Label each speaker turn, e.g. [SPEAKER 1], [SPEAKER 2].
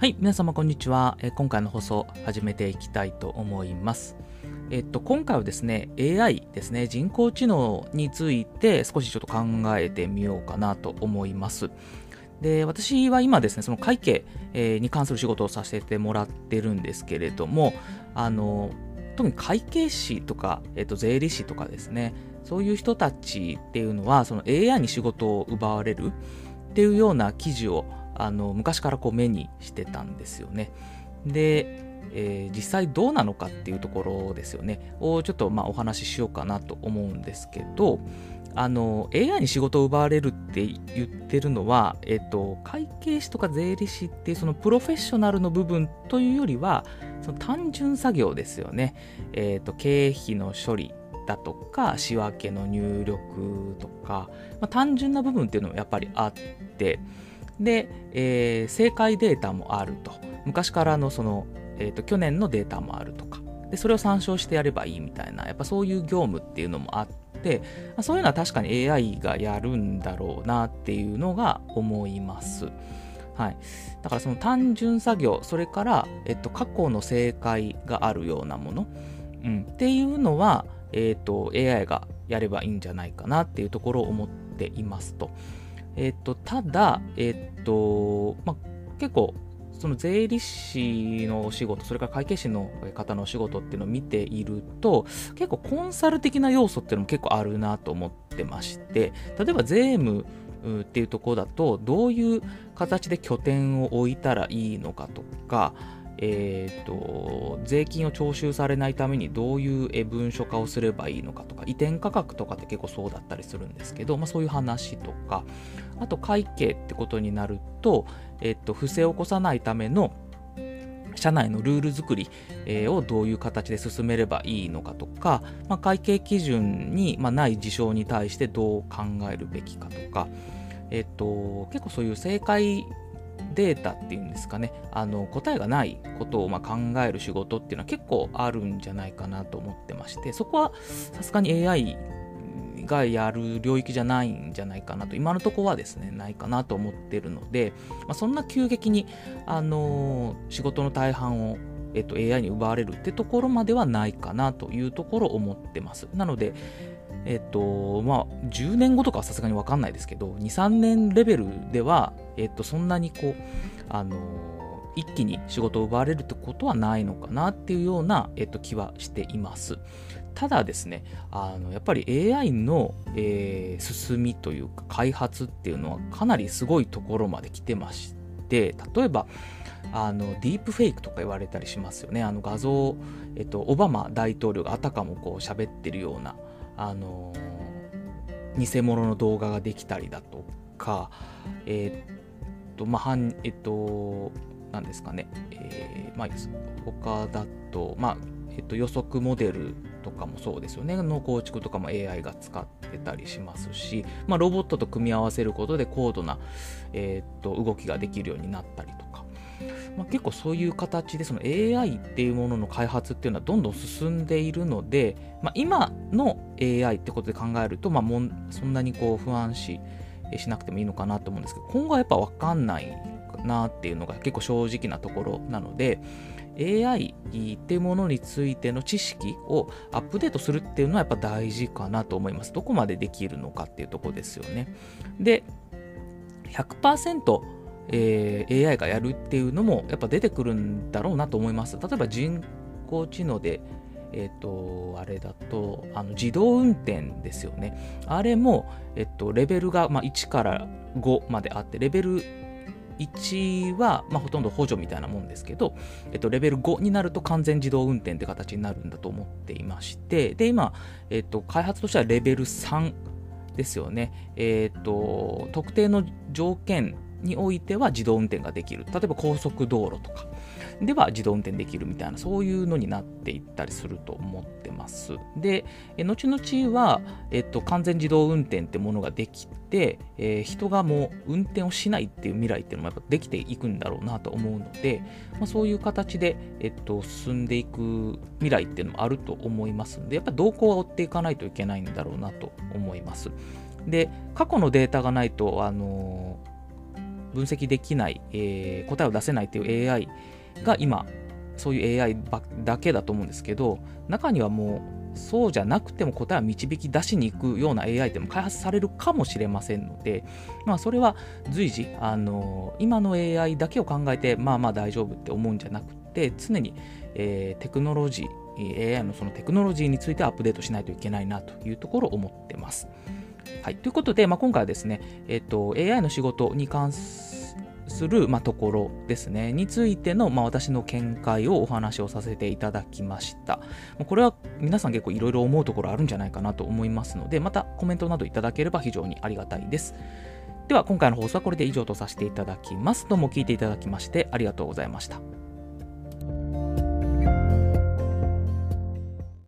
[SPEAKER 1] はい、皆様こんにちは。え今回の放送始めていきたいと思います。えっと、今回はですね、AI ですね、人工知能について少しちょっと考えてみようかなと思います。で、私は今ですね、その会計、え、に関する仕事をさせてもらってるんですけれども、あの、特に会計士とか、えっと、税理士とかですね、そういう人たちっていうのは、その AI に仕事を奪われるっていうような記事をあの昔からこう目にしてたんですよね。で、えー、実際どうなのかっていうところですよねをちょっとまあお話ししようかなと思うんですけどあの AI に仕事を奪われるって言ってるのは、えっと、会計士とか税理士ってそのプロフェッショナルの部分というよりはその単純作業ですよね、えっと、経費の処理だとか仕分けの入力とか、まあ、単純な部分っていうのもやっぱりあってで、えー、正解データもあると。昔からのその、えーと、去年のデータもあるとか。で、それを参照してやればいいみたいな、やっぱそういう業務っていうのもあって、そういうのは確かに AI がやるんだろうなっていうのが思います。はい、だからその単純作業、それから、えっと、過去の正解があるようなもの、うん、っていうのは、えっと、AI がやればいいんじゃないかなっていうところを思っていますと。えっ、と、ただ、えっ、と、まあ、結構、その税理士のお仕事、それから会計士の方のお仕事っていうのを見ていると、結構コンサル的な要素っていうのも結構あるなと思ってまして、例えば税務っていうところだと、どういう形で拠点を置いたらいいのかとか、えーと、税金を徴収されないためにどういう文書化をすればいいのかとか移転価格とかって結構そうだったりするんですけど、まあ、そういう話とかあと会計ってことになると,、えーと、不正を起こさないための社内のルール作りをどういう形で進めればいいのかとか、まあ、会計基準にない事象に対してどう考えるべきかとか、えっと、結構そういう正解データっていうんですかねあの答えがないことをま考える仕事っていうのは結構あるんじゃないかなと思ってましてそこはさすがに AI がやる領域じゃないんじゃないかなと今のところはですねないかなと思ってるので、まあ、そんな急激に、あの、仕事の大半をえっと、AI に奪われるってところまではないかなというところを思ってます。なので、えっと、まあ、10年後とかはさすがにわかんないですけど、2、3年レベルでは、えっと、そんなにこう、あの一気に仕事を奪われるってことはないのかなっていうような、えっと、気はしています。ただですね、あのやっぱり AI の、えー、進みというか開発っていうのはかなりすごいところまで来てまして、例えば、あのディープフェイクとか言われたりしますよね。あの画像、えっと、オバマ大統領があたかもこう喋ってるような、あの偽物の動画ができたりだとか、えー、っと、まあ、えっと、なんですかね、えー、まあ、他だと、まあ、えっと、予測モデルとかもそうですよね。の構築とかも AI が使ってたりしますし、まあ、ロボットと組み合わせることで高度な、えー、っと動きができるようになったりとか、まあ、結構そういう形でその AI っていうものの開発っていうのはどんどん進んでいるので、まあ、今の AI ってことで考えると、まあ、もんそんなにこう不安視しなくてもいいのかなと思うんですけど今後はやっぱ分かんないなっていうのが結構正直なところなので AI っていうものについての知識をアップデートするっていうのはやっぱ大事かなと思います。どこまでできるのかっていうとこですよね。で、100%えー、AI がやるっていうのもやっぱ出てくるんだろうなと思います。例えば人工知能で、えっ、ー、と、あれだと、あの自動運転ですよね。あれも、えっ、と、レベルが、まあ、1から5まであって、レベル1は、まあ、ほとんど補助みたいなもんですけど、えっと、レベル5になると完全自動運転って形になるんだと思っていまして、で、今、えっと、開発としてはレベル3ですよね。えっと、特定の条件においては自動運転ができる。例えば高速道路とかでは自動運転できるみたいな、そういうのになっていったりすると思ってます。で、後々は、えっと、完全自動運転ってものができて、えー、人がもう運転をしないっていう未来っていうのもやっぱできていくんだろうなと思うので、まあ、そういう形で、えっと、進んでいく未来っていうのもあると思いますので、やっぱ動向は追っていかないといけないんだろうなと思います。で、過去のデータがないと、あの分析できない、えー、答えを出せないという AI が今そういう AI だけだと思うんですけど中にはもうそうじゃなくても答えを導き出しに行くような AI っても開発されるかもしれませんので、まあ、それは随時あの今の AI だけを考えてまあまあ大丈夫って思うんじゃなくて常に、えー、テクノロジー AI のそのテクノロジーについてアップデートしないといけないなというところを思ってます。はい、ということで、まあ、今回はですね、えっと、AI の仕事に関する、まあ、ところですね、についての、まあ、私の見解をお話をさせていただきました。これは皆さん結構いろいろ思うところあるんじゃないかなと思いますので、またコメントなどいただければ非常にありがたいです。では、今回の放送はこれで以上とさせていただきます。どうも聞いていただきましてありがとうございました。